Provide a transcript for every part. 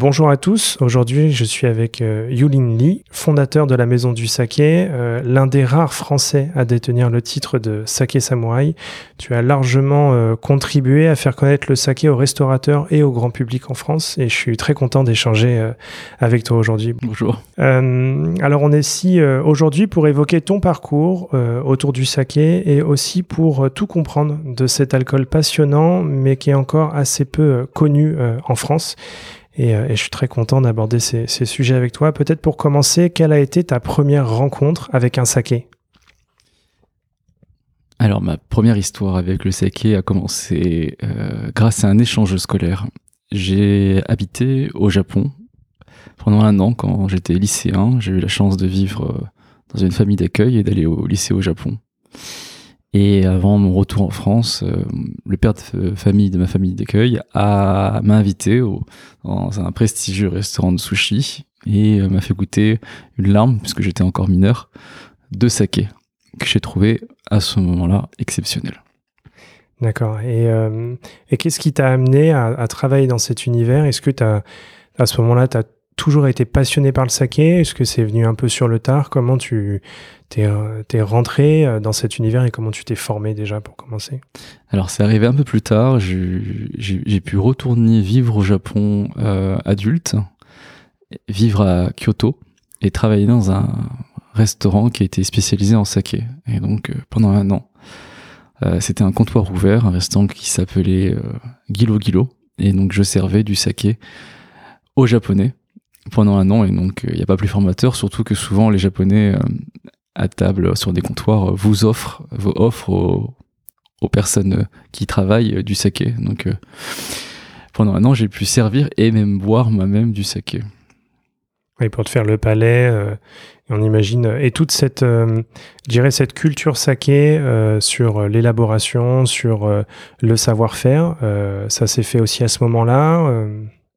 Bonjour à tous, aujourd'hui je suis avec euh, Yulin Lee, fondateur de la Maison du Saké, euh, l'un des rares Français à détenir le titre de Saké Samurai. Tu as largement euh, contribué à faire connaître le saké aux restaurateurs et au grand public en France et je suis très content d'échanger avec toi aujourd'hui. Bonjour. alors on est ici aujourd'hui pour évoquer ton parcours autour du saké et aussi pour tout comprendre de cet alcool passionnant mais qui est encore assez peu connu en France. Euh, et, je suis très content d'aborder ces, sujets avec toi. Peut-être pour commencer, quelle a été ta première rencontre avec un saké? Alors ma première histoire avec le saké a commencé euh, grâce à un échange scolaire. J'ai habité au Japon pendant un an quand j'étais lycéen. J'ai eu la chance de vivre euh, dans une famille d'accueil et d'aller au lycée au Japon. Et avant mon retour en France, euh, le père de famille de ma famille d'accueil m'a invité dans un prestigieux restaurant de sushi et euh, m'a fait goûter une larme, puisque j'étais encore mineur, de saké que j'ai trouvé à ce moment-là exceptionnel. D'accord. Et, euh, et qu'est-ce qui t'a amené à, travailler dans cet univers? Est-ce que as, à ce moment-là, tu as toujours été passionné par le saké? Est-ce que c'est venu un peu sur le tard? Comment tu t'es es rentré euh, dans cet univers et comment tu t'es formé déjà pour commencer? Alors c'est arrivé un peu plus tard. J'ai pu retourner vivre au Japon euh, adulte, vivre à Kyoto et travailler dans un restaurant qui était spécialisé en saké. Et donc euh, pendant un an, c'était un comptoir ouvert, un restaurant qui s'appelait Gilo Gilo. Et donc je servais du saké aux Japonais pendant un an et donc il n'y a pas plus formateur, surtout que souvent les Japonais à table sur des comptoirs vous offrent, vous offrent aux, personnes qui travaillent du saké. Donc euh, pendant un an, j'ai pu servir et même boire moi-même du saké. Oui, pour te faire le palais, euh, on imagine, et toute cette, euh, cette culture saké sur l'élaboration, sur le savoir-faire, ça s'est fait aussi à ce moment-là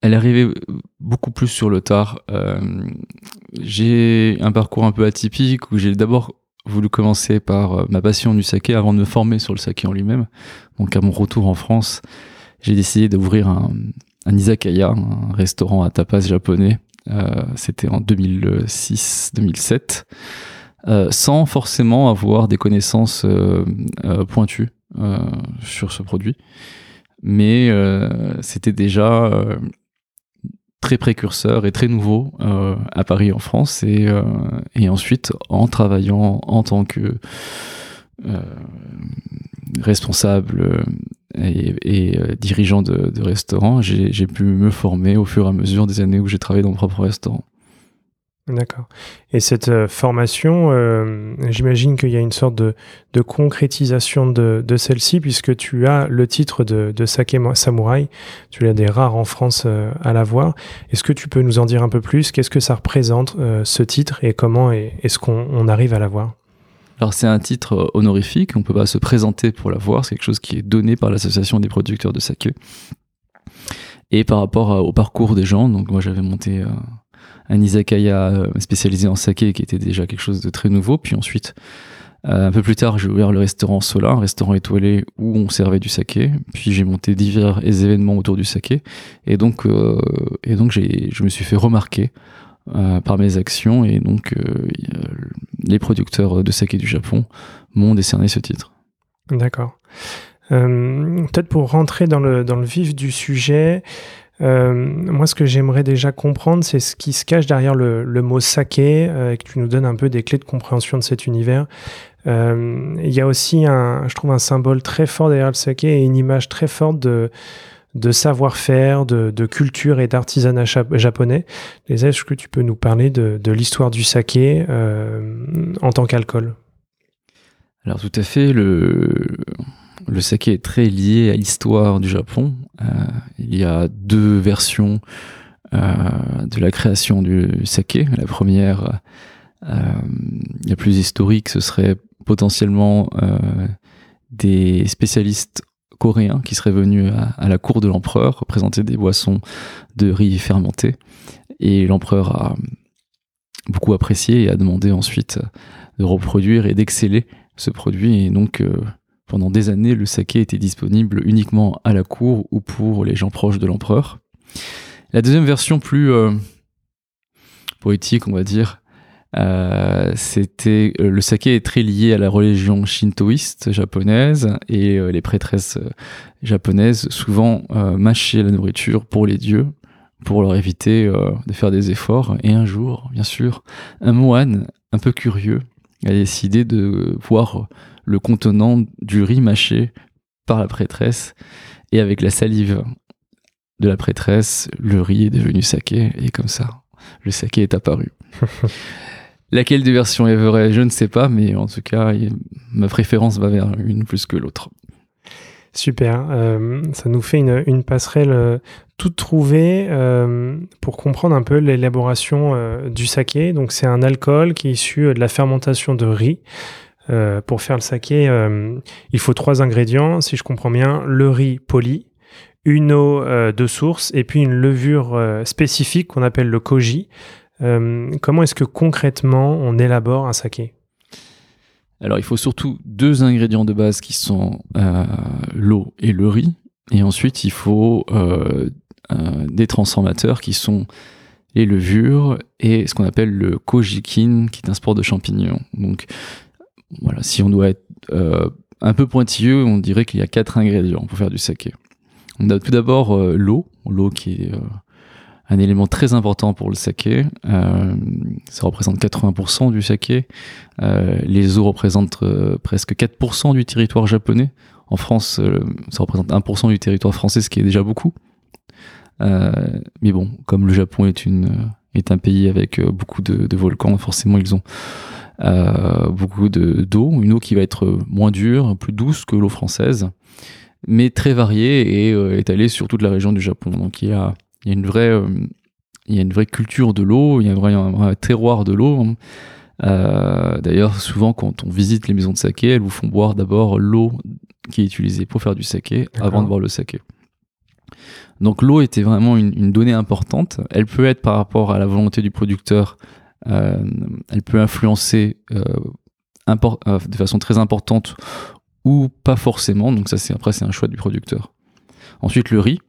elle est arrivée beaucoup plus sur le tard. Euh, j'ai un parcours un peu atypique où j'ai d'abord voulu commencer par euh, ma passion du saké avant de me former sur le saké en lui-même. Donc à mon retour en France, j'ai décidé d'ouvrir un, un, izakaya, un restaurant à tapas japonais. Euh, C'était en 2006-2007, euh, sans forcément avoir des connaissances euh, pointues sur ce produit. Mais c'était déjà très précurseur et très nouveau euh, à Paris en France et, euh, et ensuite en travaillant en tant que euh, responsable et, dirigeant de restaurant, j'ai pu me former au fur et à mesure des années où j'ai travaillé dans mon propre restaurant. D'accord. Et cette euh, formation, euh, j'imagine qu'il y a une sorte de, de concrétisation de, de celle-ci, puisque tu as le titre de, de Sake Samurai. Tu es des rares en France euh, à l'avoir. Est-ce que tu peux nous en dire un peu plus? Qu'est-ce que ça représente, ce titre, et comment est-ce qu'on arrive à l'avoir alors c'est un titre honorifique, on peut pas se présenter pour l'avoir, c'est quelque chose qui est donné par l'association des producteurs de saké. Et par rapport au parcours des gens, donc moi j'avais monté un izakaya euh, spécialisé en saké qui était déjà quelque chose de très nouveau. Puis ensuite, euh, un peu plus tard, j'ai ouvert le restaurant Sola, un restaurant étoilé où on servait du saké. Puis j'ai monté divers événements autour du saké. Et donc, euh, et donc je me suis fait remarquer par mes actions. Et donc, les producteurs de saké du Japon m'ont décerné ce titre. D'accord. peut-être pour rentrer dans le, dans le vif du sujet, euh, moi, ce que j'aimerais déjà comprendre, c'est ce qui se cache derrière le, mot saké, euh, que tu nous donnes un peu des clés de compréhension de cet univers. Euh, il y a aussi, je trouve, un symbole très fort derrière le saké et une image très forte de, de savoir-faire, de, culture et d'artisanat japonais. Est-ce que tu peux nous parler de, l'histoire du saké en tant qu'alcool? Alors tout à fait, le, le saké est très lié à l'histoire du Japon. il y a deux versions de la création du saké. La première, la plus historique, ce serait potentiellement des spécialistes coréens qui seraient venus à, la cour de l'empereur représenter des boissons de riz fermenté. Et l'empereur a beaucoup apprécié et a demandé ensuite de reproduire et d'exceller ce produit. Et donc, euh, pendant des années, le saké était disponible uniquement à la cour ou pour les gens proches de l'empereur. La deuxième version plus euh, poétique, on va dire, euh, c'était euh, le saké est très lié à la religion shintoïste japonaise et les prêtresses japonaises souvent mâchaient la nourriture pour les dieux pour leur éviter de faire des efforts et un jour bien sûr un moine un peu curieux a décidé de voir le contenant du riz mâché par la prêtresse et avec la salive de la prêtresse le riz est devenu saké et comme ça le saké est apparu Laquelle des versions est vraie, je ne sais pas, mais en tout cas, ma préférence va vers une plus que l'autre. Super, euh, ça nous fait une, passerelle euh, toute trouvée euh, pour comprendre un peu l'élaboration du saké. Donc c'est un alcool qui est issu de la fermentation de riz. Pour faire le saké, il faut trois ingrédients, si je comprends bien, le riz poli, une eau de source et puis une levure spécifique qu'on appelle le koji. Euh, comment est-ce que concrètement on élabore un saké? Alors il faut surtout deux ingrédients de base qui sont euh, l'eau et le riz. Et ensuite il faut euh, des transformateurs qui sont les levures et ce qu'on appelle le kojikin qui est un sport de champignons. Donc voilà, si on doit être un peu pointilleux, on dirait qu'il y a quatre ingrédients pour faire du saké. On a tout d'abord l'eau, l'eau qui est un élément très important pour le saké. Euh, ça représente 80% du saké. Euh, les eaux représentent euh, presque 4% du territoire japonais. En France, ça représente 1% du territoire français, ce qui est déjà beaucoup. mais bon, comme le Japon est un pays avec beaucoup de, volcans, forcément ils ont beaucoup d'eau, une eau qui va être moins dure, plus douce que l'eau française, mais très variée et étalée sur toute la région du Japon. Donc il y a il y a une vraie, euh, il y a une vraie culture de l'eau, il y a un vrai, terroir de l'eau. Euh, d'ailleurs, souvent, quand on visite les maisons de saké, elles vous font boire d'abord l'eau qui est utilisée pour faire du saké avant de boire le saké. Donc l'eau était vraiment une, donnée importante. Elle peut être par rapport à la volonté du producteur, euh, elle peut influencer de façon très importante ou pas forcément. Donc ça, c'est après c'est un choix du producteur. Ensuite, le riz.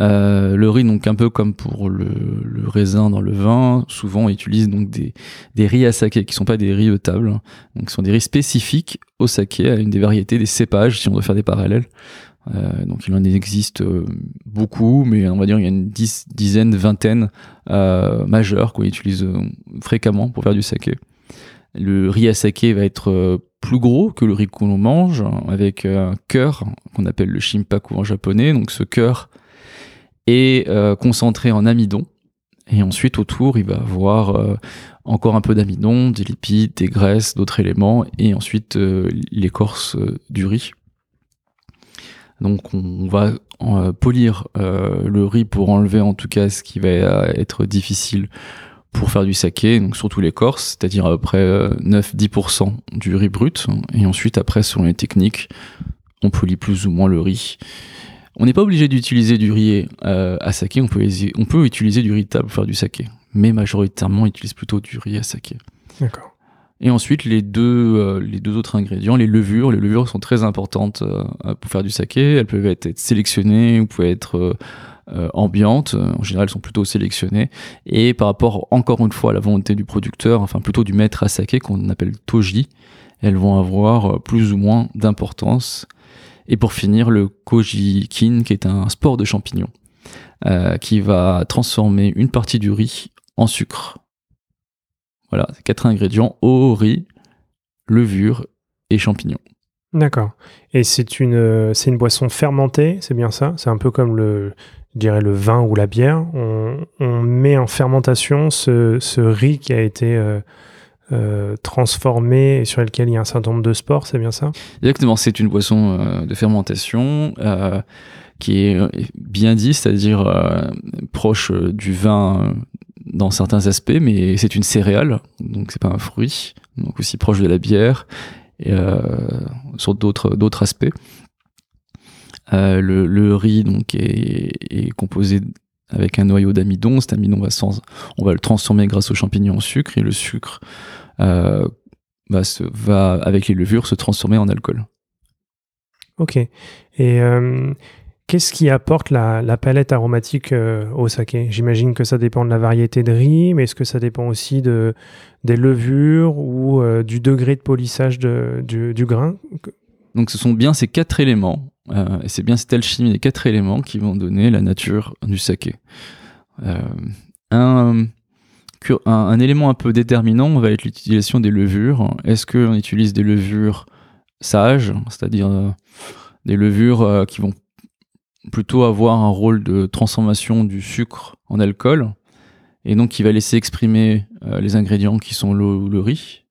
Euh, le riz, donc un peu comme pour le, raisin dans le vin, souvent on utilise donc des, des riz à saké qui sont pas des riz de table, donc ce sont des riz spécifiques au saké, à une des variétés des cépages, si on doit faire des parallèles. Euh, donc il en existe euh, beaucoup, mais on va dire il y a une dizaine, vingtaine euh, majeures qu'on utilise fréquemment pour faire du saké. Le riz à saké va être plus gros que le riz qu'on mange, avec un cœur qu'on appelle le shimpaku en japonais. Donc ce cœur euh, concentré en amidon. Et ensuite, autour, il va avoir encore un peu d'amidon, des lipides, des graisses, d'autres éléments, et ensuite l'écorce du riz. Donc, on va polir le riz pour enlever en tout cas ce qui va être difficile pour faire du saké, donc surtout l'écorce, c'est-à-dire à peu près 9-10% du riz brut. Et ensuite, après, selon les techniques, on polit plus ou moins le riz. On n'est pas obligé d'utiliser du riz euh, à saké, on peut, on peut utiliser du riz de table pour faire du saké. Mais majoritairement, on utilise plutôt du riz à saké. D'accord. Et ensuite, les deux, euh, les deux autres ingrédients, les levures. Les levures sont très importantes euh, pour faire du saké. Elles peuvent être, sélectionnées ou peuvent être ambiantes. En général, elles sont plutôt sélectionnées. Et par rapport, encore une fois, à la volonté du producteur, enfin plutôt du maître à saké, qu'on appelle toji, elles vont avoir plus ou moins d'importance. Et pour finir, le kojikin, qui est un sport de champignons, euh, qui va transformer une partie du riz en sucre. Voilà, quatre ingrédients eau, riz, levure et champignons. D'accord. Et c'est une, c'est une boisson fermentée, c'est bien ça? C'est un peu comme le, je dirais le vin ou la bière. On, met en fermentation ce, riz qui a été euh, transformé et sur lequel il y a un certain nombre de spores, c'est bien ça? Exactement, c'est une boisson euh, de fermentation euh, qui est bien dit, c'est-à-dire proche du vin dans certains aspects, mais c'est une céréale, donc c'est pas un fruit, donc aussi proche de la bière et sur d'autres d'autres aspects. le, riz donc est, est composé avec un noyau d'amidon. Cet amidon va, on va le transformer grâce aux champignons en sucre et le sucre euh, va, va, avec les levures, se transformer en alcool. Ok. Et euh, qu'est-ce qui apporte la, palette aromatique euh, au saké? J'imagine que ça dépend de la variété de riz, mais est-ce que ça dépend aussi de, des levures ou du degré de polissage du, grain? Donc ce sont bien ces quatre éléments, et c'est bien cette alchimie des quatre éléments qui vont donner la nature du saké. un un, élément un peu déterminant va être l'utilisation des levures. Est-ce qu'on utilise des levures sages, c'est-à-dire euh, des levures euh, qui vont plutôt avoir un rôle de transformation du sucre en alcool, et donc qui va laisser exprimer euh, les ingrédients qui sont le, riz,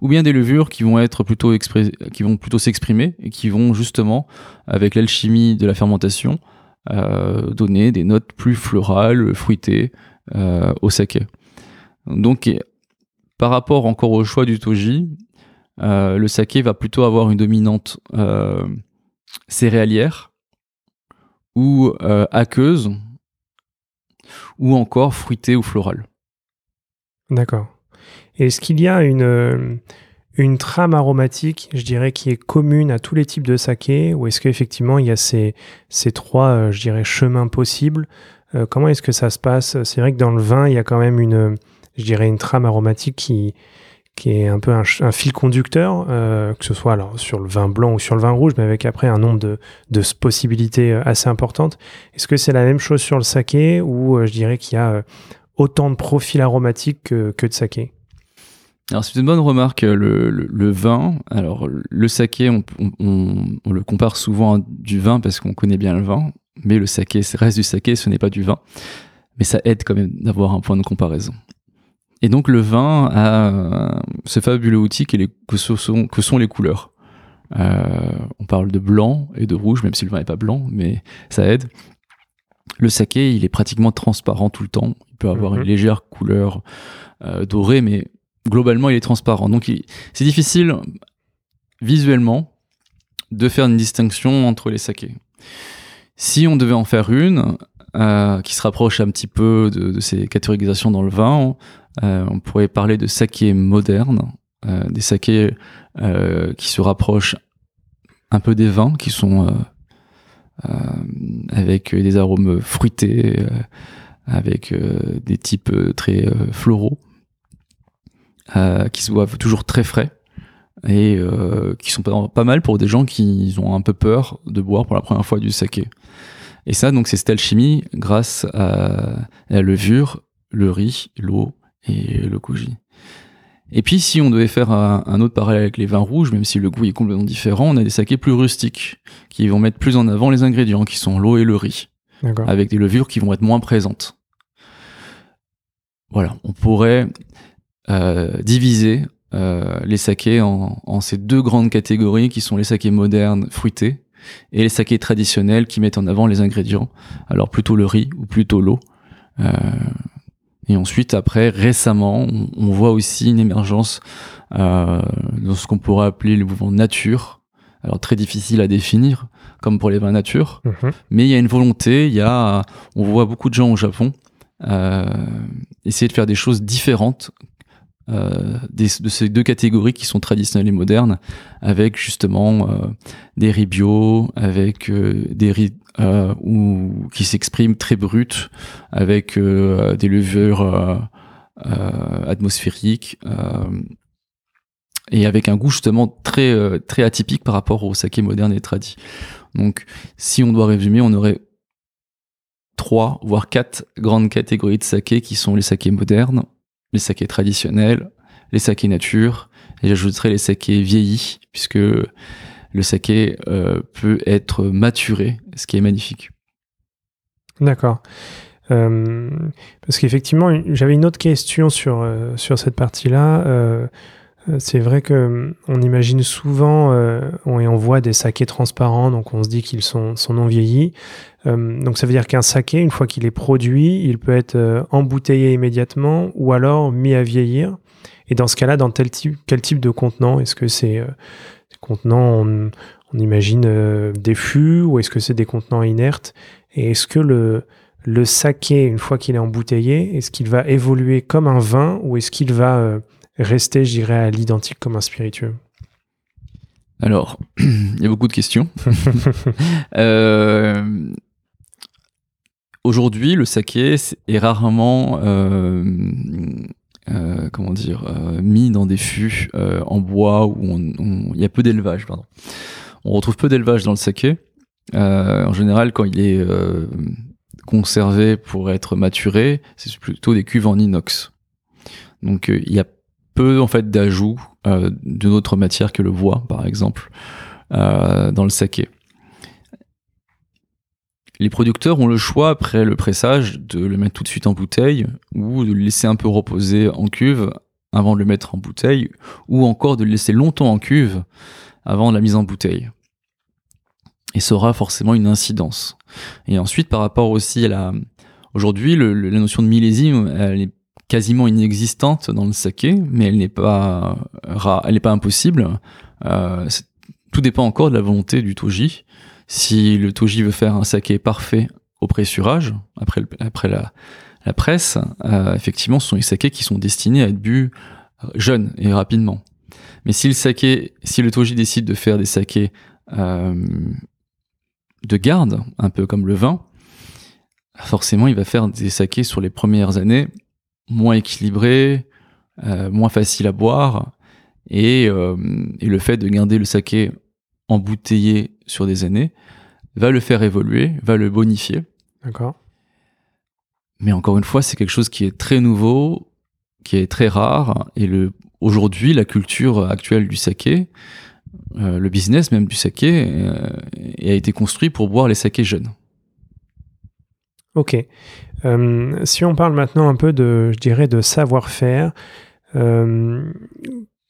ou bien des levures qui vont être plutôt qui vont plutôt s'exprimer et qui vont justement, avec l'alchimie de la fermentation, donner des notes plus florales, fruitées au saké. Donc, par rapport encore au choix du toji, euh, le saké va plutôt avoir une dominante euh, céréalière ou euh, aqueuse ou encore fruitée ou florale. D'accord. Est-ce qu'il y a une, une trame aromatique, je dirais, qui est commune à tous les types de saké ou est-ce qu'effectivement il y a ces, ces trois, je dirais, chemins possibles Comment est-ce que ça se passe? C'est vrai que dans le vin, il y a quand même une je dirais, une trame aromatique qui, qui est un peu un, fil conducteur, euh, que ce soit alors sur le vin blanc ou sur le vin rouge, mais avec après un nombre de, de possibilités euh, assez importantes. Est-ce que c'est la même chose sur le saké ou euh, je dirais qu'il y a autant de profils aromatiques que, que de saké? Alors c'est une bonne remarque, le, vin. Alors le saké, on, on, on, le compare souvent à du vin parce qu'on connaît bien le vin, mais le saké, reste du saké, ce n'est pas du vin. Mais ça aide quand même d'avoir un point de comparaison. Et donc le vin a euh, ce fabuleux outil que, sont, que sont les couleurs. Euh, on parle de blanc et de rouge, même si le vin n'est pas blanc, mais ça aide. Le saké, il est pratiquement transparent tout le temps. Il peut avoir une mhm. légère couleur euh, dorée, mais globalement, il est transparent. Donc c'est difficile visuellement de faire une distinction entre les sakés. Si on devait en faire une, qui se rapproche un petit peu de, ces catégorisations dans le vin, euh, on pourrait parler de saké moderne, euh, des sakés euh, qui se rapprochent un peu des vins, qui sont avec des arômes fruités, avec des types très floraux, qui se boivent toujours très frais et qui sont pas, mal pour des gens qui ont un peu peur de boire pour la première fois du saké. Et ça, donc, c'est cette alchimie grâce à la levure, le riz, l'eau et le koji. Et puis, si on devait faire un, autre parallèle avec les vins rouges, même si le goût est complètement différent, on a des sakés plus rustiques, qui vont mettre plus en avant les ingrédients, qui sont l'eau et le riz, avec des levures qui vont être moins présentes. Voilà, on pourrait euh, diviser euh, les sakés en, en, ces deux grandes catégories, qui sont les sakés modernes, fruités, et les sakés traditionnels, qui mettent en avant les ingrédients, alors plutôt le riz ou plutôt l'eau. Euh, et ensuite, après, récemment, on, voit aussi une émergence euh, de ce qu'on pourrait appeler le mouvement nature. Alors très difficile à définir, comme pour les vins nature, mhm. mais il y a une volonté. Il y a, on voit beaucoup de gens au Japon euh, essayer de faire des choses différentes euh, des, de ces deux catégories qui sont traditionnelles et modernes, avec justement euh, des riz bio, avec euh, des riz euh, ou qui s'expriment très brut, avec des levures atmosphériques et avec un goût justement très très atypique par rapport au saké moderne et tradit. Donc, si on doit résumer, on aurait trois voire quatre grandes catégories de saké qui sont les sakés modernes, les sakés traditionnels, les sakés nature, et j'ajouterai les sakés vieillis, puisque le saké peut être maturé, ce qui est magnifique. D'accord. Euh, parce qu'effectivement, j'avais une autre question sur, euh, sur cette partie-là. Euh, c'est vrai que on imagine souvent on, et on voit des sakés transparents, donc on se dit qu'ils sont, non vieillis. donc ça veut dire qu'un saké, une fois qu'il est produit, il peut être embouteillé immédiatement ou alors mis à vieillir. Et dans ce cas-là, dans tel type, quel type de contenant? Est-ce que c'est des contenants, on, imagine des fûts, ou est-ce que c'est des contenants inertes? Et est-ce que le, le saké, une fois qu'il est embouteillé, est-ce qu'il va évoluer comme un vin ou est-ce qu'il va euh, rester, je dirais, à l'identique comme un spiritueux Alors, il y a beaucoup de questions. Euh, aujourd'hui, le saké est rarement, euh, comment dire, mis dans des fûts en bois où il y a peu d'élevage. Pardon. On retrouve peu d'élevage dans le saké. en général, quand il est conservé pour être maturé, c'est plutôt des cuves en inox. Donc euh, il y a peu en fait d'ajouts euh, d'une autre matière que le bois, par exemple, euh, dans le saké. Les producteurs ont le choix après le pressage de le mettre tout de suite en bouteille ou de le laisser un peu reposer en cuve avant de le mettre en bouteille ou encore de le laisser longtemps en cuve avant la mise en bouteille et ça aura forcément une incidence. Et ensuite, par rapport aussi à la... Aujourd'hui, la notion de millésime, elle est quasiment inexistante dans le saké, mais elle n'est pas elle n'est pas impossible. Euh, tout dépend encore de la volonté du toji. Si le toji veut faire un saké parfait au pressurage, après, après la, la presse, euh, effectivement, ce sont les sakés qui sont destinés à être bu jeunes et rapidement. Mais si le saké, si le toji décide de faire des sakés euh, de garde, un peu comme le vin, forcément, il va faire des sakés sur les premières années moins équilibrés, euh, moins faciles à boire, euh, et, le fait de garder le saké embouteillé sur des années va le faire évoluer, va le bonifier. D'accord. Mais encore une fois, c'est quelque chose qui est très nouveau, qui est très rare, et le aujourd'hui, la culture actuelle du saké, euh, le business même du saké a été construit pour boire les sakés jeunes. Ok. Euh, si on parle maintenant un peu de, je dirais, de savoir-faire,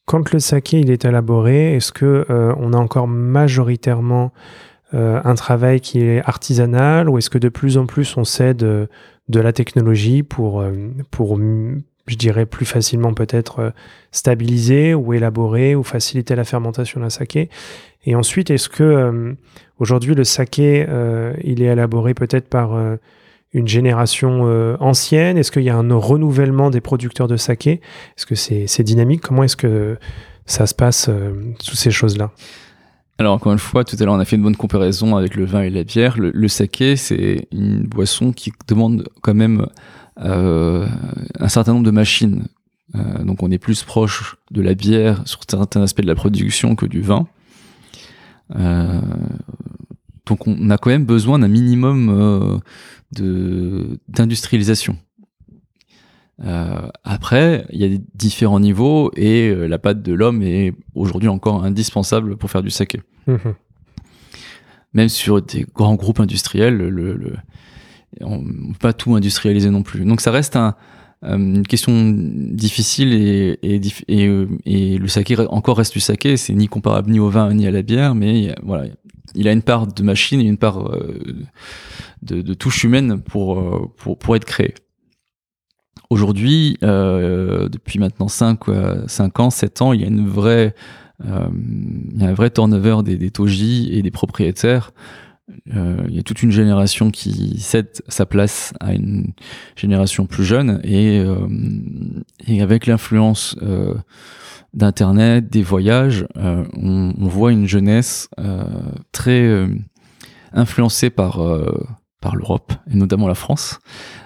quand le saké il est élaboré, est-ce que on a encore majoritairement un travail qui est artisanal ou est-ce que de plus en plus on cède de la technologie pour, pour je dirais plus facilement peut-être euh, stabiliser ou élaborer ou faciliter la fermentation d'un saké? Et ensuite, est-ce que euh, aujourd'hui le saké, euh, il est élaboré peut-être par une génération ancienne? Est-ce qu'il y a un renouvellement des producteurs de saké? Est-ce que c'est dynamique? Comment est-ce que ça se passe, toutes ces choses-là? Alors encore une fois, tout à l'heure on a fait une bonne comparaison avec le vin et la bière. Le, saké, c'est une boisson qui demande quand même euh, un certain nombre de machines. Euh, donc on est plus proche de la bière sur certains aspects de la production que du vin. Euh, donc on a quand même besoin d'un minimum de d'industrialisation. Euh, après, il y a différents niveaux et la patte de l'homme est aujourd'hui encore indispensable pour faire du saké. Mmh même sur des grands groupes industriels, le, on peut pas tout industrialiser non plus. Donc ça reste un, euh, une question difficile et, euh, le saké encore reste du saké, c'est ni comparable ni au vin ni à la bière, mais voilà, il a une part de machine et une part euh, de, touche humaine pour, pour, être créé. Aujourd'hui, euh, depuis maintenant 5, 5 ans, 7 ans, il y a une vraie, euh, il y a un vrai turnover des, des et des propriétaires euh, il y a toute une génération qui cède sa place à une génération plus jeune et, euh, et avec l'influence euh, d'internet, des voyages, euh, on, on, voit une jeunesse euh, très influencée par par l'Europe et notamment la France,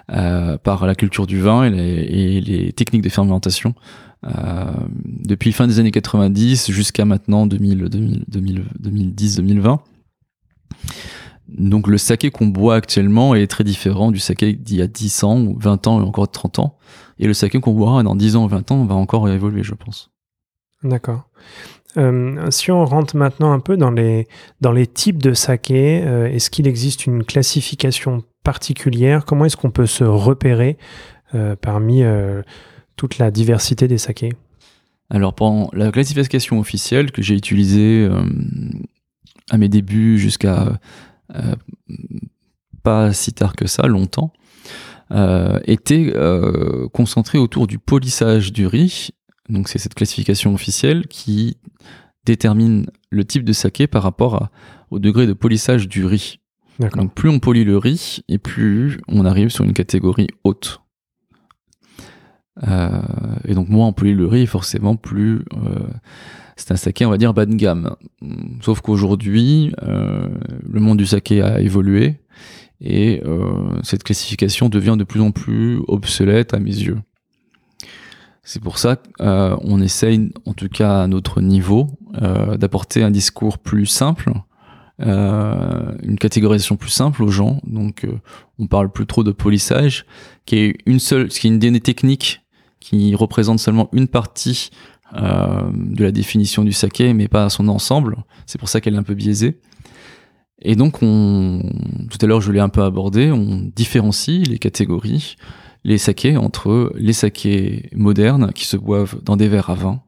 par la culture du vin et les, et les techniques de fermentation. depuis fin des années 90 jusqu'à maintenant 2000, 2000, 2010, 2020. Donc le saké qu'on boit actuellement est très différent du saké d'il y a 10 ans, ou 20 ans et encore 30 ans. Et le saké qu'on boira dans 10 ans ou 20 ans va encore évoluer, je pense. D'accord. si on rentre maintenant un peu dans les, dans les types de saké, est-ce qu'il existe une classification particulière? Comment est-ce qu'on peut se repérer parmi toute la diversité des sakés? Alors, pour la classification officielle que j'ai utilisée à mes débuts jusqu'à pas si tard que ça, longtemps, euh, était euh, concentré autour du polissage du riz. Donc c'est cette classification officielle qui détermine le type de saké par rapport au degré de polissage du riz. Donc plus on polit le riz et plus on arrive sur une catégorie haute. Euh, et donc moins on polit le riz, forcément plus c'est un saké on va dire bas de gamme. Sauf qu'aujourd'hui le monde du saké a évolué et euh, cette classification devient de plus en plus obsolète à mes yeux. C'est pour ça qu'on euh, essaye, en tout cas à notre niveau, euh, d'apporter un discours plus simple, une catégorisation plus simple aux gens. Donc, on parle plus trop de polissage, qui est une seule, qui est une des techniques qui représente seulement une partie de la définition du saké, mais pas son ensemble. C'est pour ça qu'elle est un peu biaisée. Et donc, on, tout à l'heure, je l'ai un peu abordé, on différencie les catégories, les sakés, entre les sakés modernes qui se boivent dans des verres à vin,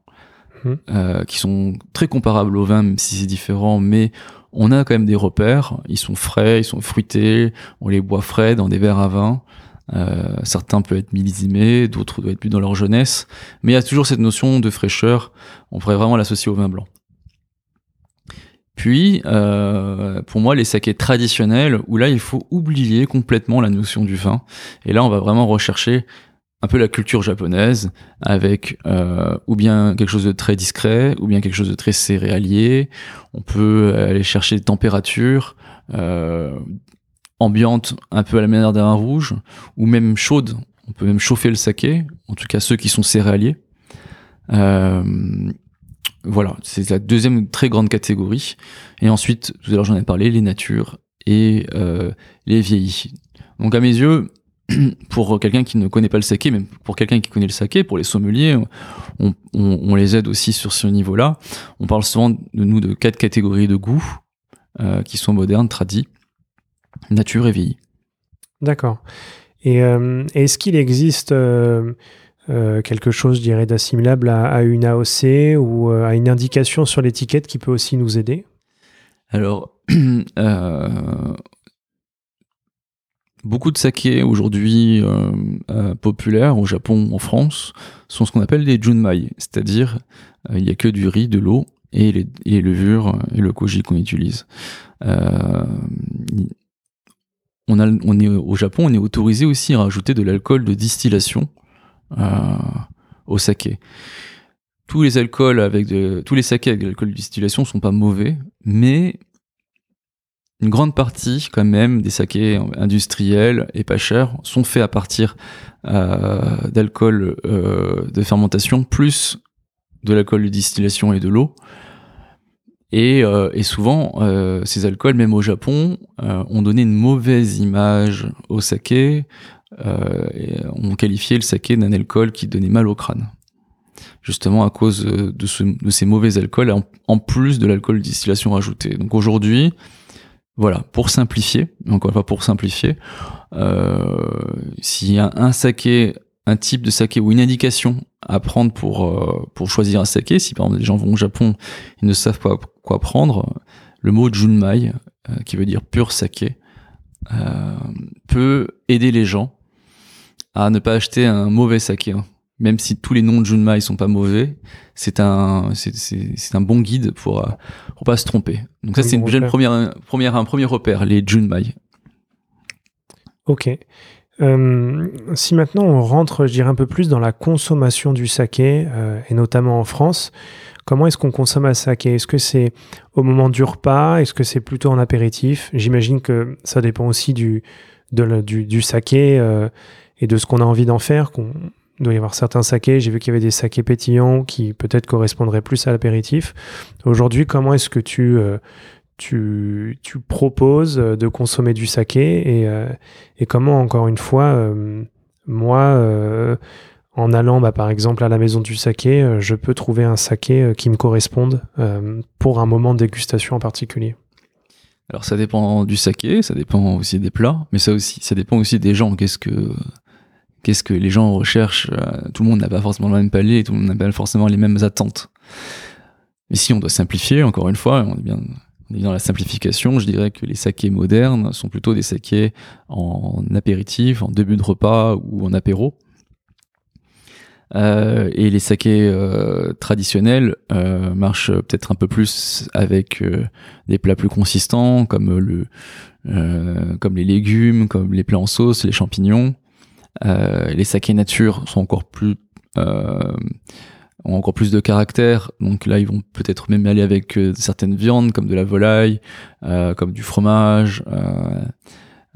mmh. euh, qui sont très comparables au vin, même si c'est différent, mais on a quand même des repères. Ils sont frais, ils sont fruités, on les boit frais dans des verres à vin. Euh, certains peuvent être millésimés, d'autres doivent être plus dans leur jeunesse, mais il y a toujours cette notion de fraîcheur. On pourrait vraiment l'associer au vin blanc. Puis, euh, pour moi, les sakés traditionnels, où là, il faut oublier complètement la notion du vin. Et là, on va vraiment rechercher un peu la culture japonaise, avec euh, ou bien quelque chose de très discret, ou bien quelque chose de très céréalier. On peut aller chercher des températures ambiantes, un peu à la manière d'un rouge, ou même chaudes. On peut même chauffer le saké, en tout cas ceux qui sont céréaliers. Euh, voilà, c'est la deuxième très grande catégorie. Et ensuite, tout à l'heure j'en ai parlé, les natures et euh, les vieillis. Donc à mes yeux, pour quelqu'un qui ne connaît pas le saké, même pour quelqu'un qui connaît le saké, pour les sommeliers, on, les aide aussi sur ce niveau-là. On parle souvent de nous de quatre catégories de goût euh, qui sont modernes, tradis, nature et. D'accord. Et euh, est-ce qu'il existe euh, quelque chose, je dirais, d'assimilable à, une AOC ou euh, à une indication sur l'étiquette qui peut aussi nous aider? Alors, euh, beaucoup de sakés aujourd'hui populaires au Japon, en France, sont ce qu'on appelle des junmai, c'est-à-dire il n'y a que du riz, de l'eau et les, et levures et le koji qu'on utilise. On, est au Japon, on est autorisé aussi à rajouter de l'alcool de distillation euh, au saké. Tous les alcools avec tous les sakés avec de l'alcool de distillation sont pas mauvais, mais une grande partie quand même des sakés industriels et pas chers sont faits à partir euh, d'alcool euh, de fermentation plus de l'alcool de distillation et de l'eau. Et, euh, et, souvent, euh, ces alcools, même au Japon, euh, ont donné une mauvaise image au saké, euh, on qualifiait le saké d'un alcool qui donnait mal au crâne. Justement à cause de, de ces mauvais alcools, en, plus de l'alcool distillation rajouté. Donc aujourd'hui, voilà, pour simplifier, encore une fois pour simplifier, s'il y a un saké, un type de saké ou une indication à prendre pour, euh, pour choisir un saké, si par exemple les gens vont au Japon, ils ne savent pas quoi prendre, le mot junmai, euh, qui veut dire pur saké, euh, peut aider les gens à ne pas acheter un mauvais saké. Hein. Même si tous les noms de Junmai sont pas mauvais, c'est un c'est un bon guide pour euh, pour pas se tromper. Donc ça c'est une déjà première première un premier repère les Junmai. Ok. Euh, si maintenant on rentre, je dirais un peu plus dans la consommation du saké euh, et notamment en France, comment est-ce qu'on consomme un saké? Est-ce que c'est au moment du repas? Est-ce que c'est plutôt en apéritif? J'imagine que ça dépend aussi du du, du saké et de ce qu'on a envie d'en faire. Qu'on doit y avoir certains sakés. J'ai vu qu'il y avait des sakés pétillants qui peut-être correspondraient plus à l'apéritif. Aujourd'hui, comment est-ce que tu, euh, tu, proposes de consommer du saké et, euh, comment, encore une fois, euh, moi, en allant bah, par exemple à la maison du saké, je peux trouver un saké qui me corresponde pour un moment de dégustation en particulier alors ça dépend du saké, ça dépend aussi des plats, mais ça aussi, ça dépend aussi des gens. Qu'est-ce que qu'est-ce que les gens recherchent Tout le monde n'a pas forcément le même palais, tout le monde n'a pas forcément les mêmes attentes. Si on doit simplifier, encore une fois, on est bien, dans la simplification. Je dirais que les sakés modernes sont plutôt des sakés en apéritif, en début de repas ou en apéro. Euh, et les sakés euh, traditionnels euh, marchent peut-être un peu plus avec des plats plus consistants comme le comme les légumes, comme les plats en sauce, les champignons. les sakés nature sont encore plus ont encore plus de caractère. Donc là, ils vont peut-être même aller avec certaines viandes comme de la volaille, comme du fromage.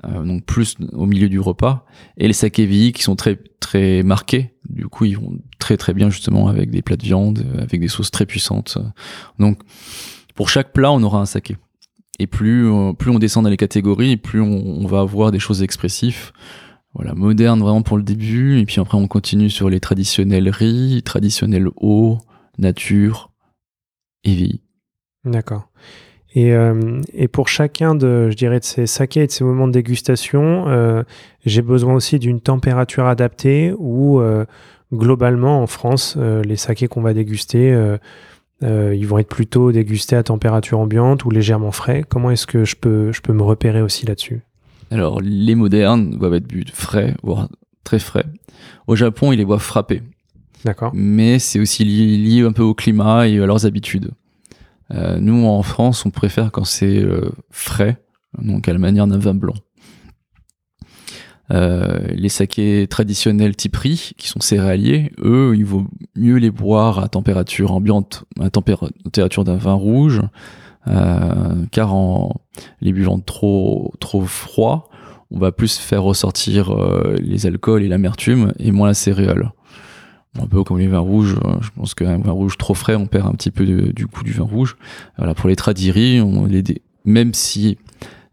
Euh, donc plus au milieu du repas. Et les sakévi qui sont très très marqués, du coup ils vont très très bien justement avec des plats de viande, avec des sauces très puissantes. Donc pour chaque plat on aura un saké. Et plus euh, plus on descend dans les catégories, plus on, va avoir des choses expressives. Voilà, moderne vraiment pour le début, et puis après on continue sur les traditionnels riz, traditionnels eau, nature et vie. D'accord. Et, euh, et, pour chacun de, je dirais, de ces sakés et de ces moments de dégustation, euh, j'ai besoin aussi d'une température adaptée où, euh, globalement, en France, les sakés qu'on va déguster, ils vont être plutôt dégustés à température ambiante ou légèrement frais. Comment est-ce que je peux, je peux me repérer aussi là-dessus? Alors, les modernes doivent être bu frais, voire très frais. Au Japon, ils les voient frapper. D'accord. Mais c'est aussi lié un peu au climat et à leurs habitudes. Euh, nous, en France, on préfère quand c'est euh, frais, donc à la manière d'un vin blanc. Euh, les sakés traditionnels type riz, qui sont céréaliers, eux, il vaut mieux les boire à température ambiante, à température d'un vin rouge, car en les buvant trop trop froid, on va plus faire ressortir euh, les alcools et l'amertume et moins la céréale un peu comme les vins rouges. Euh, je pense qu'un vin rouge trop frais, on perd un petit peu du goût du vin rouge. Voilà, pour les tradiris, on les même si,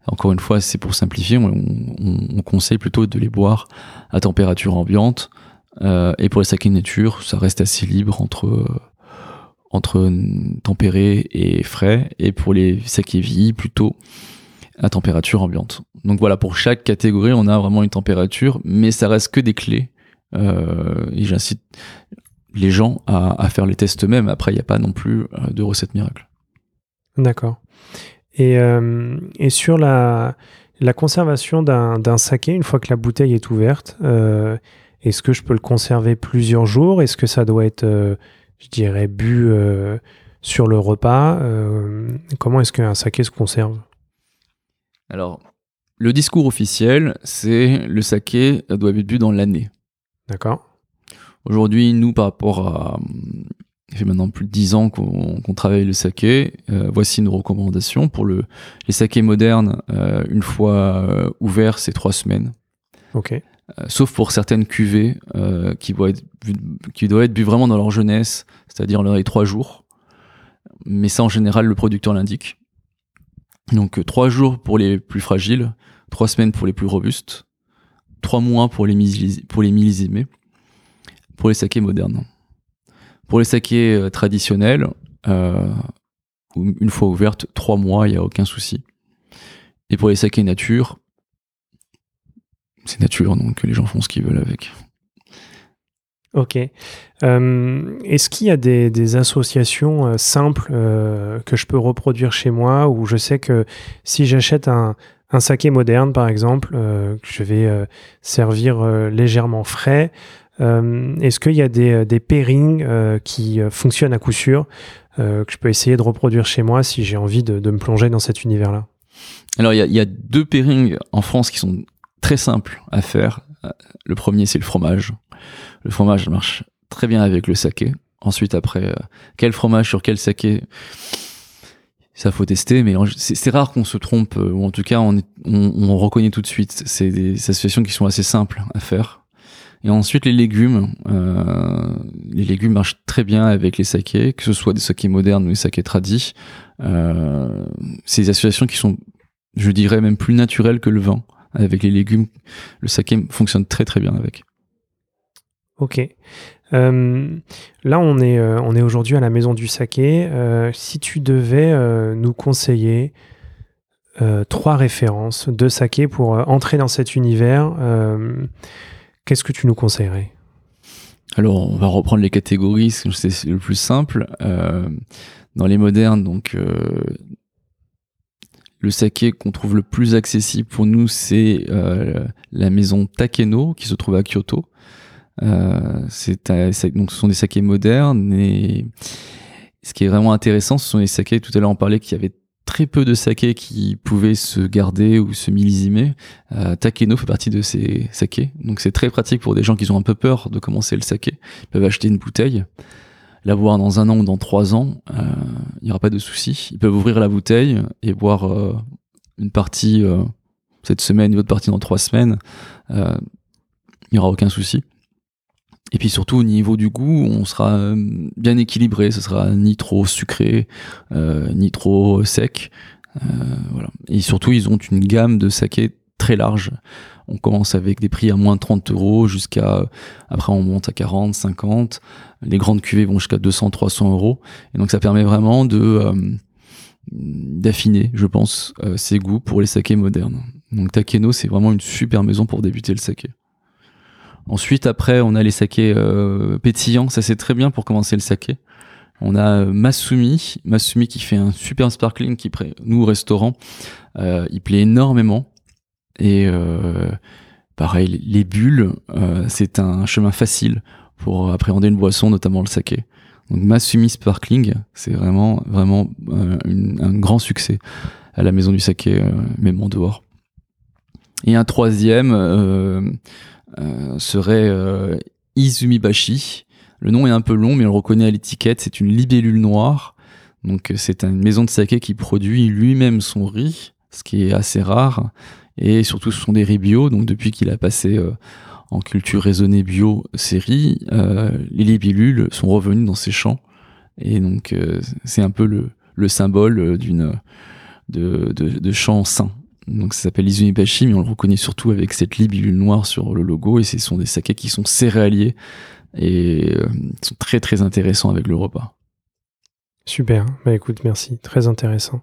encore une fois, c'est pour simplifier, on, conseille plutôt de les boire à température ambiante. Euh, et pour les sakés nature, ça reste assez libre entre entre tempéré et frais. Et pour les sakés vie, plutôt à température ambiante. Donc voilà, pour chaque catégorie, on a vraiment une température, mais ça reste que des clés euh, et j'incite les gens à, faire les tests eux-mêmes. Après, il n'y a pas non plus euh, de recette miracle. D'accord. Et, euh, et, sur la, la conservation d'un saké, une fois que la bouteille est ouverte, est-ce que je peux le conserver plusieurs jours? Est-ce que ça doit être, je dirais, bu sur le repas Comment est-ce qu'un saké se conserve? Alors, le discours officiel, c'est le saké doit être bu dans l'année. D'accord. Aujourd'hui, nous, par rapport à. Ça fait maintenant plus de 10 ans qu'on travaille le saké. Euh, voici nos recommandations. Pour le, les sakés modernes, euh, une fois euh, ouverts, c'est 3 semaines. Ok. Sauf pour certaines cuvées qui, doivent être, qui doivent être bues vraiment dans leur jeunesse, c'est-à-dire dans les 3 jours. Mais ça, en général, le producteur l'indique. Donc, 3 jours pour les plus fragiles, 3 semaines pour les plus robustes, trois mois pour les, pour millésimés, pour les sakés modernes. Pour les sakés euh, traditionnels, euh, une fois ouverte, trois mois, il n'y a aucun souci. Et pour les sakés nature, c'est nature, donc les gens font ce qu'ils veulent avec. Ok. Euh, est-ce qu'il y a des, associations simples que je peux reproduire chez moi où je sais que si j'achète un, un saké moderne, par exemple, euh, que je vais euh, servir euh, légèrement frais. Est-ce qu'il y a des, des pairings qui fonctionnent à coup sûr, que je peux essayer de reproduire chez moi si j'ai envie de, me plonger dans cet univers-là? Alors, il y a, deux pairings en France qui sont très simples à faire. Le premier, c'est le fromage. Le fromage marche très bien avec le saké. Ensuite, après, quel fromage sur quel saké ça faut tester, mais c'est rare qu'on se trompe, euh, ou en tout cas on, on, reconnaît tout de suite. C'est des associations qui sont assez simples à faire. Et ensuite les légumes, euh, les légumes marchent très bien avec les sakés, que ce soit des sakés modernes ou des sakés tradis. Euh, c'est des associations qui sont, je dirais même plus naturelles que le vin. Avec les légumes, le saké fonctionne très très bien avec. Ok. Euh, là, on est, euh, on est aujourd'hui à la maison du saké. Euh, si tu devais nous conseiller trois références de saké pour entrer dans cet univers, qu'est-ce que tu nous conseillerais? Alors, on va reprendre les catégories, c'est le plus simple. dans les modernes, donc le saké qu'on trouve le plus accessible pour nous, c'est la maison Takeno qui se trouve à Kyoto. Euh, c'est donc ce sont des sakés modernes et ce qui est vraiment intéressant, ce sont les sakés. Tout à l'heure, on parlait qu'il y avait très peu de sakés qui pouvaient se garder ou se millisimer. Euh, Takeno fait partie de ces sakés, donc c'est très pratique pour des gens qui ont un peu peur de commencer le saké. Ils peuvent acheter une bouteille, la boire dans un an ou dans trois ans, euh, il n'y aura pas de souci. Ils peuvent ouvrir la bouteille et boire euh, une partie euh, cette semaine, une autre partie dans trois semaines. il n'y aura aucun souci. Et puis surtout au niveau du goût, on sera bien équilibré, ce sera ni trop sucré, ni trop sec. Voilà. Et surtout, ils ont une gamme de sakés très large. On commence avec des prix à moins de 30 euros jusqu'à, après on monte à 40, 50. Les grandes cuvées vont jusqu'à 200, 300 euros. Et donc ça permet vraiment de, euh, d'affiner, je pense, euh, ses goûts pour les sakés modernes. Donc Takeno, c'est vraiment une super maison pour débuter le saké. Ensuite, après, on a les sakés euh, pétillants. Ça, c'est très bien pour commencer le saké. On a euh, Masumi, Masumi qui fait un super sparkling qui, nous, au restaurant, euh, il plaît énormément. Et euh, pareil, les bulles, euh, c'est un chemin facile pour appréhender une boisson, notamment le saké. Donc Masumi Sparkling, c'est vraiment, vraiment un grand succès à la maison du saké, même en dehors. Et un troisième, euh, serait euh, Izumibashi. Le nom est un peu long, mais on le reconnaît à l'étiquette. C'est une libellule noire. Donc euh, c'est une maison de saké qui produit lui-même son riz, ce qui est assez rare. Et surtout, ce sont des riz bio. Donc depuis qu'il a passé en culture raisonnée bio ses riz, les libellules sont revenues dans ses champs. Et donc c'est un peu le, le symbole d'une de, de, de champs sains. Donc ça s'appelle Izumibashi, mais on le reconnaît surtout avec cette libellule noire sur le logo. Et ce sont des sakés qui sont céréaliers et euh, sont très très intéressants avec le repas. Super, bah écoute, merci, très intéressant.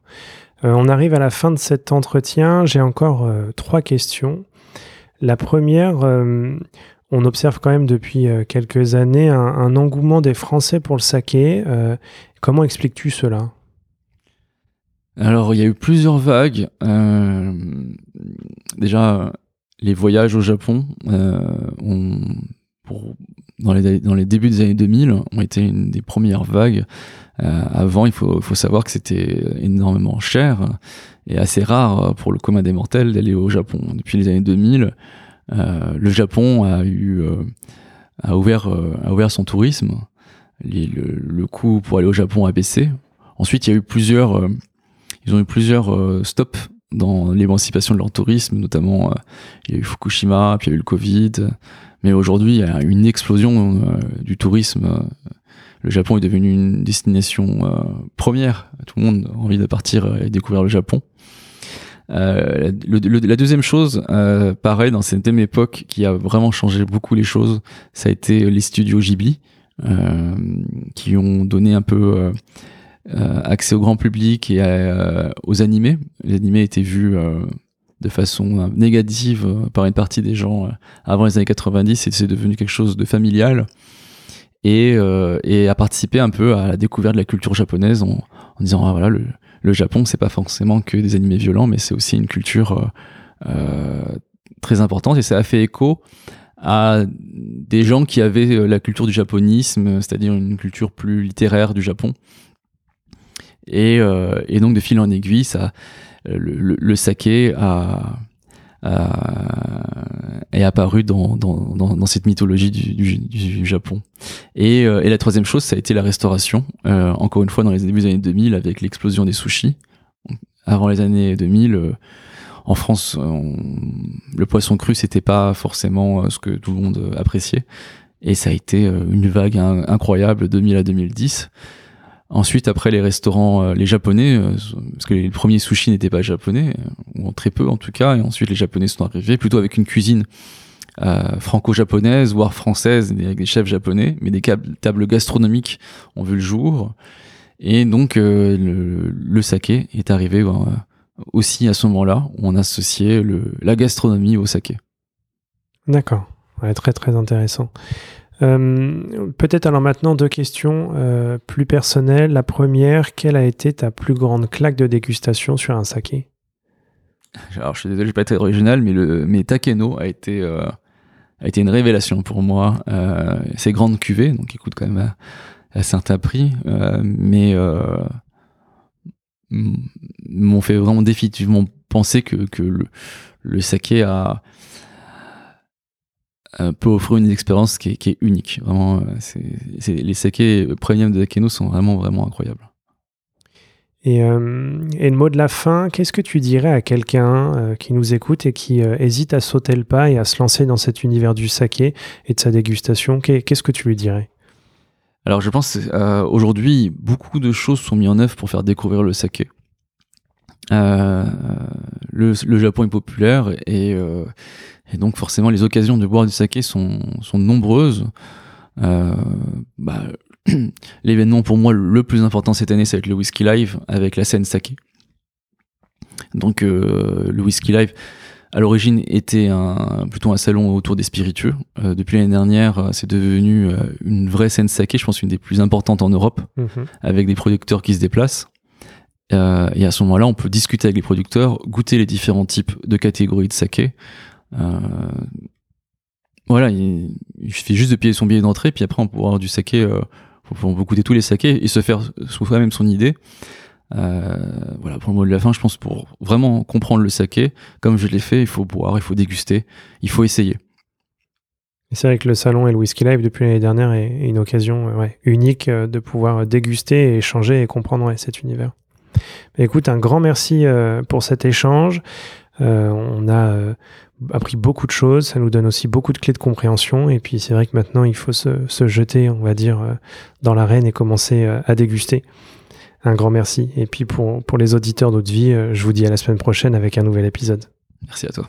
Euh, on arrive à la fin de cet entretien. J'ai encore euh, trois questions. La première, on observe quand même depuis quelques années un, engouement des Français pour le saké. comment expliques-tu cela? Alors, il y a eu plusieurs vagues. Euh, déjà, les voyages au Japon, euh, dans, les, dans les débuts des années 2000, ont été une des premières vagues. Euh, avant, il faut, savoir que c'était énormément cher et assez rare pour le commun des mortels d'aller au Japon. Depuis les années 2000, euh, le Japon a euh, ouvert son tourisme. le, coût pour aller au Japon a baissé. Ensuite, il y a eu plusieurs ils ont eu plusieurs euh, stops dans l'émancipation de leur tourisme, notamment euh, il y a eu Fukushima, puis il y a eu le Covid. Mais aujourd'hui, il y a une explosion euh, du tourisme. Le Japon est devenu une destination première. Tout le monde a envie de partir et découvrir le Japon. Euh, la deuxième chose, euh, pareil, dans cette même époque qui a vraiment changé beaucoup les choses, ça a été les studios Ghibli, euh, qui ont donné un peu euh, accès au grand public et euh, aux animés. Les animés étaient vus euh, de façon négative par une partie des gens avant les années 90 et c'est devenu quelque chose de familial et, et à participer un peu à la découverte de la culture japonaise en, en disant ah, voilà le, le Japon c'est pas forcément que des animés violents mais c'est aussi une culture euh, très importante. Et ça a fait écho à des gens qui avaient la culture du japonisme c'est-à-dire une culture plus littéraire du Japon. Et, euh, et donc de fil en aiguille, ça, le, le, saké a, est apparu dans, dans, dans, dans, cette mythologie du, du, du Japon. Et, euh, et, la troisième chose, ça a été la restauration. Euh, encore une fois, dans les débuts des années 2000, avec l'explosion des sushis. Avant les années 2000, euh, en France, le poisson cru, c'était pas forcément ce que tout le monde appréciait. Et ça a été une vague incroyable 2000 à 2010. Ensuite, après les restaurants, euh, les japonais, euh, parce que les premiers sushis n'étaient pas japonais, euh, ou très peu en tout cas, et ensuite les japonais sont arrivés plutôt avec une cuisine franco-japonaises, voire françaises, avec des chefs japonais, mais des tables gastronomiques ont vu le jour. Et donc le, le, saké est arrivé aussi à ce moment-là, où on associait le, la gastronomie au saké. D'accord, très très intéressant. Euh, peut-être alors maintenant deux questions euh, plus personnelles. La première, quelle a été ta plus grande claque de dégustation sur un saké? Alors je suis désolé, je vais pas être original, mais le mais Takeno a été euh, a été une révélation pour moi. c'est grande cuvée, donc il coûte quand même un, un certain prix, mais m'ont fait vraiment définitivement penser que, que le, le saké a peut offrir une expérience qui est, qui est unique. Vraiment, euh, c'est, les sakés premium de Takeno sont vraiment, vraiment incroyables. Et, euh, et, le mot de la fin, qu'est-ce que tu dirais à quelqu'un qui nous écoute et qui hésite à sauter le pas et à se lancer dans cet univers du saké et de sa dégustation? Qu'est-ce que tu lui dirais? Alors, je pense aujourd'hui, beaucoup de choses sont mises en œuvre pour faire découvrir le saké. Le, le, Japon est populaire et et donc forcément, les occasions de boire du saké sont, sont nombreuses. Euh, bah, L'événement pour moi le plus important cette année, ça va être le Whisky Live avec la scène saké. Donc euh, le Whisky Live, à l'origine, était un, plutôt un salon autour des spiritueux. Euh, depuis l'année dernière, c'est devenu euh, une vraie scène saké, je pense une des plus importantes en Europe, mhm. avec des producteurs qui se déplacent. Euh, et à ce moment-là, on peut discuter avec les producteurs, goûter les différents types de catégories de saké, euh, voilà, il, suffit juste de payer son billet d'entrée, puis après on peut avoir du saké, euh, on peut goûter tous les sakés et se faire soi-même son idée. Voilà, pour le mot de la fin, je pense pour vraiment comprendre le saké, comme je l'ai fait, il faut boire, il faut déguster, il faut essayer. C'est vrai que le salon et le Whisky Live depuis l'année dernière est une occasion unique de pouvoir déguster, échanger et comprendre cet univers. Écoute, un grand merci pour cet échange. on a appris beaucoup de choses, ça nous donne aussi beaucoup de clés de compréhension, et puis c'est vrai que maintenant il faut se, jeter, on va dire, euh, dans l'arène et commencer euh, à déguster. Un grand merci. Et puis pour, pour les auditeurs d'Autre Vie, euh, je vous dis à la semaine prochaine avec un nouvel épisode. Merci à toi.